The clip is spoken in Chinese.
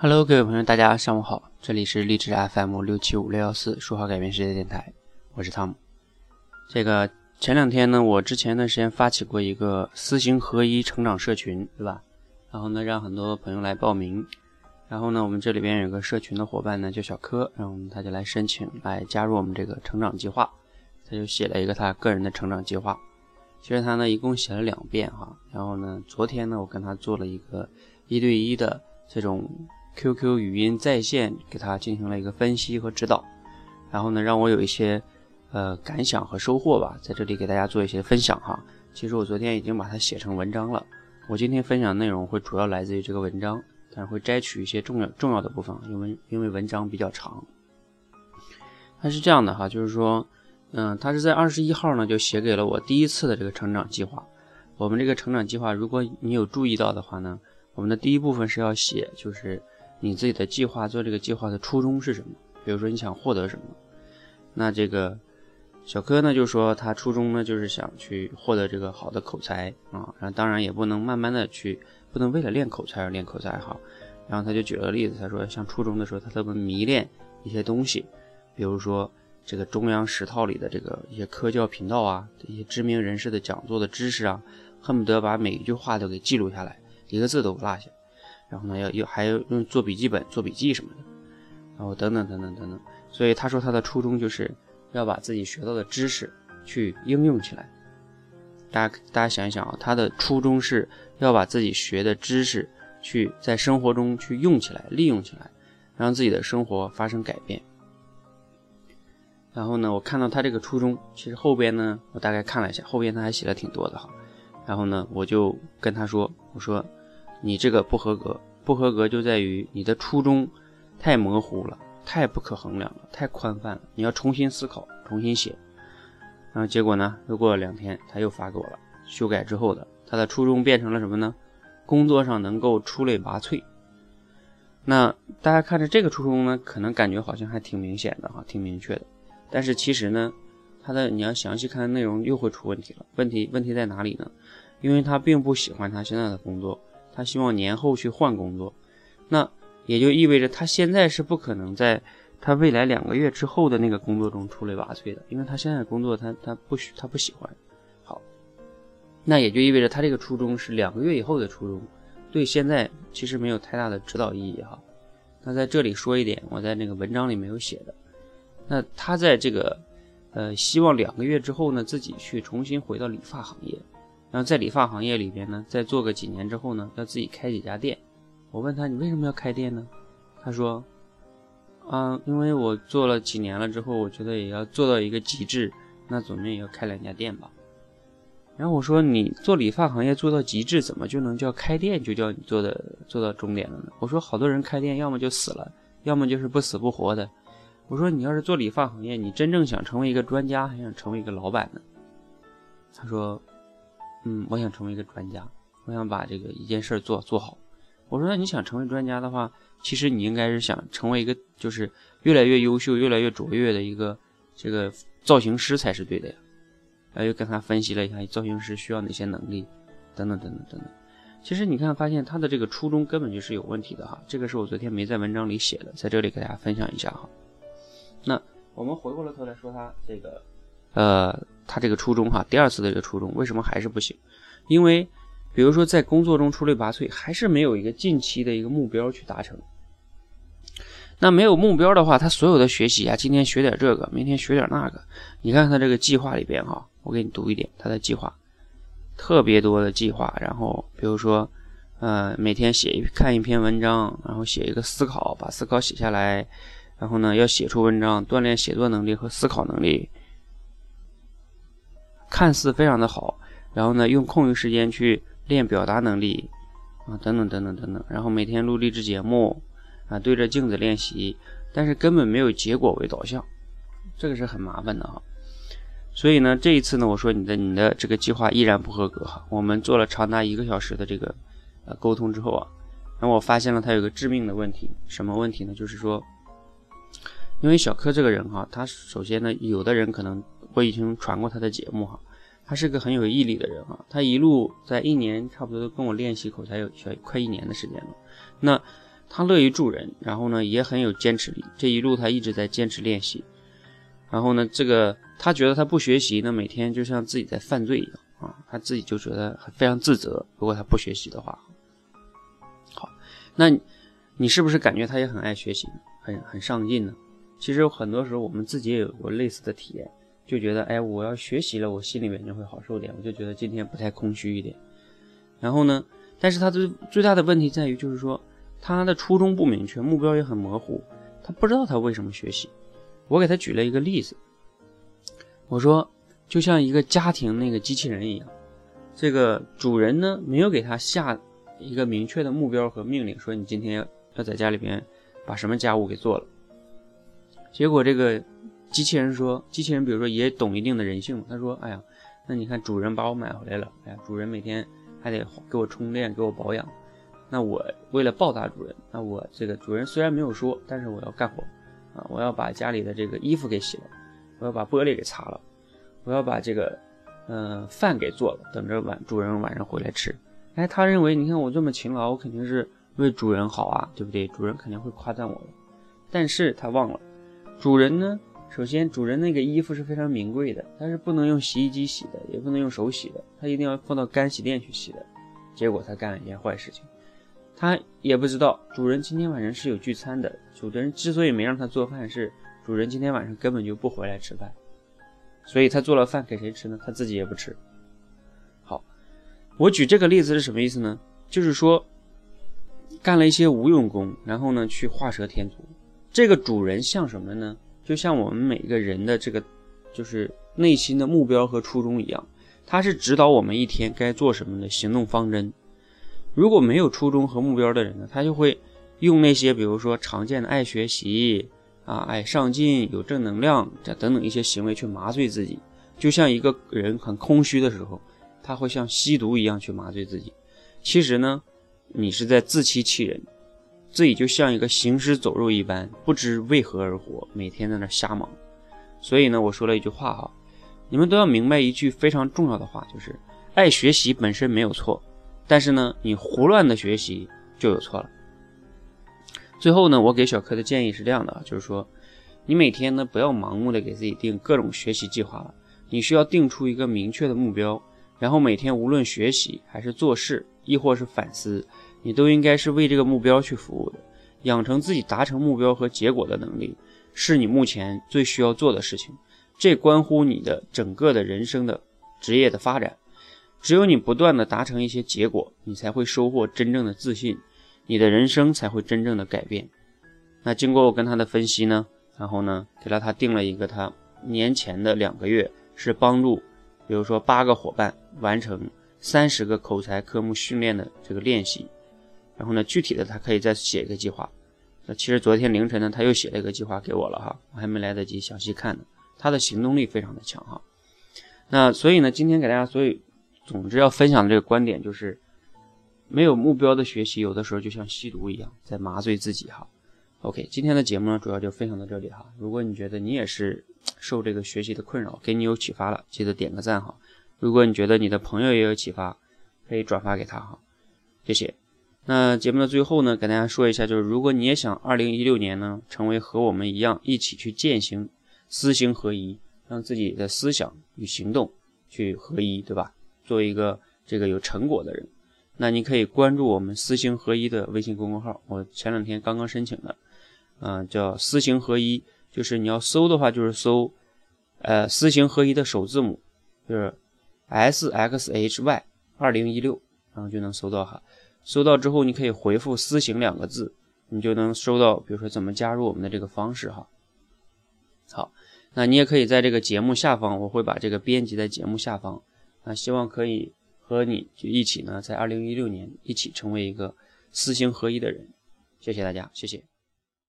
Hello，各位朋友，大家上午好，这里是励志 FM 六七五六幺四说好改变世界电台，我是汤姆。这个前两天呢，我之前段时间发起过一个思行合一成长社群，对吧？然后呢，让很多朋友来报名。然后呢，我们这里边有个社群的伙伴呢，叫小柯，然后他就来申请来加入我们这个成长计划。他就写了一个他个人的成长计划。其实他呢，一共写了两遍哈。然后呢，昨天呢，我跟他做了一个一对一的这种。QQ 语音在线给他进行了一个分析和指导，然后呢，让我有一些呃感想和收获吧，在这里给大家做一些分享哈。其实我昨天已经把它写成文章了，我今天分享内容会主要来自于这个文章，但是会摘取一些重要重要的部分，因为因为文章比较长。它是这样的哈，就是说，嗯，他是在二十一号呢就写给了我第一次的这个成长计划。我们这个成长计划，如果你有注意到的话呢，我们的第一部分是要写，就是。你自己的计划做这个计划的初衷是什么？比如说你想获得什么？那这个小柯呢就说他初衷呢就是想去获得这个好的口才啊，然后当然也不能慢慢的去，不能为了练口才而练口才哈。然后他就举了个例子，他说像初中的时候他特别迷恋一些东西，比如说这个中央十套里的这个一些科教频道啊，一些知名人士的讲座的知识啊，恨不得把每一句话都给记录下来，一个字都不落下。然后呢，要要还要用做笔记本做笔记什么的，然后等等等等等等。所以他说他的初衷就是要把自己学到的知识去应用起来。大家大家想一想啊，他的初衷是要把自己学的知识去在生活中去用起来、利用起来，让自己的生活发生改变。然后呢，我看到他这个初衷，其实后边呢，我大概看了一下，后边他还写了挺多的哈。然后呢，我就跟他说，我说。你这个不合格，不合格就在于你的初衷太模糊了，太不可衡量了，太宽泛了。你要重新思考，重新写。然后结果呢？又过了两天，他又发给我了，修改之后的，他的初衷变成了什么呢？工作上能够出类拔萃。那大家看着这个初衷呢，可能感觉好像还挺明显的哈，挺明确的。但是其实呢，他的你要详细看内容又会出问题了。问题问题在哪里呢？因为他并不喜欢他现在的工作。他希望年后去换工作，那也就意味着他现在是不可能在他未来两个月之后的那个工作中出类拔萃的，因为他现在工作他他不喜他不喜欢。好，那也就意味着他这个初衷是两个月以后的初衷，对现在其实没有太大的指导意义哈。那在这里说一点，我在那个文章里没有写的，那他在这个呃希望两个月之后呢自己去重新回到理发行业。然后在理发行业里边呢，再做个几年之后呢，要自己开几家店。我问他你为什么要开店呢？他说，啊，因为我做了几年了之后，我觉得也要做到一个极致，那总归也要开两家店吧。然后我说你做理发行业做到极致，怎么就能叫开店就叫你做的做到终点了呢？我说好多人开店要么就死了，要么就是不死不活的。我说你要是做理发行业，你真正想成为一个专家，还想成为一个老板呢？他说。嗯，我想成为一个专家，我想把这个一件事儿做做好。我说，那你想成为专家的话，其实你应该是想成为一个就是越来越优秀、越来越卓越的一个这个造型师才是对的呀。然后又跟他分析了一下造型师需要哪些能力，等等等等等等。其实你看，发现他的这个初衷根本就是有问题的哈。这个是我昨天没在文章里写的，在这里给大家分享一下哈。那我们回过了头来说他这个。呃，这个初衷哈，第二次的这个初衷为什么还是不行？因为，比如说在工作中出类拔萃，还是没有一个近期的一个目标去达成。那没有目标的话，他所有的学习啊，今天学点这个，明天学点那个。你看他这个计划里边哈，我给你读一点他的计划，特别多的计划。然后比如说，呃，每天写一看一篇文章，然后写一个思考，把思考写下来，然后呢要写出文章，锻炼写作能力和思考能力。看似非常的好，然后呢，用空余时间去练表达能力，啊，等等等等等等，然后每天录励志节目，啊，对着镜子练习，但是根本没有结果为导向，这个是很麻烦的哈。所以呢，这一次呢，我说你的你的这个计划依然不合格哈。我们做了长达一个小时的这个呃沟通之后啊，然后我发现了他有个致命的问题，什么问题呢？就是说，因为小柯这个人哈，他首先呢，有的人可能。我已经传过他的节目哈，他是个很有毅力的人啊，他一路在一年差不多都跟我练习口才有小快一年的时间了。那他乐于助人，然后呢也很有坚持力。这一路他一直在坚持练习。然后呢，这个他觉得他不学习，那每天就像自己在犯罪一样啊，他自己就觉得非常自责。如果他不学习的话，好，那你是不是感觉他也很爱学习，很很上进呢？其实有很多时候我们自己也有过类似的体验，就觉得哎，我要学习了，我心里面就会好受点，我就觉得今天不太空虚一点。然后呢，但是他的最大的问题在于，就是说他的初衷不明确，目标也很模糊，他不知道他为什么学习。我给他举了一个例子，我说就像一个家庭那个机器人一样，这个主人呢没有给他下一个明确的目标和命令，说你今天要要在家里边把什么家务给做了。结果这个机器人说，机器人比如说也懂一定的人性，他说，哎呀，那你看主人把我买回来了，哎呀，主人每天还得给我充电，给我保养，那我为了报答主人，那我这个主人虽然没有说，但是我要干活。啊！我要把家里的这个衣服给洗了，我要把玻璃给擦了，我要把这个，嗯，饭给做了，等着晚主人晚上回来吃。哎，他认为，你看我这么勤劳，我肯定是为主人好啊，对不对？主人肯定会夸赞我的。但是他忘了，主人呢，首先主人那个衣服是非常名贵的，他是不能用洗衣机洗的，也不能用手洗的，他一定要放到干洗店去洗的。结果他干了一件坏事情。他也不知道主人今天晚上是有聚餐的。主人之所以没让他做饭，是主人今天晚上根本就不回来吃饭，所以他做了饭给谁吃呢？他自己也不吃。好，我举这个例子是什么意思呢？就是说，干了一些无用功，然后呢去画蛇添足。这个主人像什么呢？就像我们每个人的这个，就是内心的目标和初衷一样，它是指导我们一天该做什么的行动方针。如果没有初衷和目标的人呢，他就会用那些比如说常见的爱学习啊、爱上进、有正能量这等等一些行为去麻醉自己。就像一个人很空虚的时候，他会像吸毒一样去麻醉自己。其实呢，你是在自欺欺人，自己就像一个行尸走肉一般，不知为何而活，每天在那瞎忙。所以呢，我说了一句话哈，你们都要明白一句非常重要的话，就是爱学习本身没有错。但是呢，你胡乱的学习就有错了。最后呢，我给小柯的建议是这样的，就是说，你每天呢不要盲目的给自己定各种学习计划了，你需要定出一个明确的目标，然后每天无论学习还是做事，亦或是反思，你都应该是为这个目标去服务的。养成自己达成目标和结果的能力，是你目前最需要做的事情，这关乎你的整个的人生的职业的发展。只有你不断的达成一些结果，你才会收获真正的自信，你的人生才会真正的改变。那经过我跟他的分析呢，然后呢，给了他定了一个他年前的两个月是帮助，比如说八个伙伴完成三十个口才科目训练的这个练习。然后呢，具体的他可以再写一个计划。那其实昨天凌晨呢，他又写了一个计划给我了哈，我还没来得及详细看呢。他的行动力非常的强哈。那所以呢，今天给大家所以。总之要分享的这个观点就是，没有目标的学习，有的时候就像吸毒一样，在麻醉自己哈。OK，今天的节目呢，主要就分享到这里哈。如果你觉得你也是受这个学习的困扰，给你有启发了，记得点个赞哈。如果你觉得你的朋友也有启发，可以转发给他哈。谢谢。那节目的最后呢，给大家说一下，就是如果你也想2016年呢，成为和我们一样一起去践行思行合一，让自己的思想与行动去合一，对吧？做一个这个有成果的人，那你可以关注我们“思行合一”的微信公众号。我前两天刚刚申请的，嗯，叫“思行合一”，就是你要搜的话，就是搜，呃，“思行合一”的首字母，就是 S X H Y 二零一六，然后就能搜到哈。收到之后，你可以回复“私行”两个字，你就能收到，比如说怎么加入我们的这个方式哈。好，那你也可以在这个节目下方，我会把这个编辑在节目下方。那希望可以和你就一起呢，在二零一六年一起成为一个四行合一的人。谢谢大家，谢谢。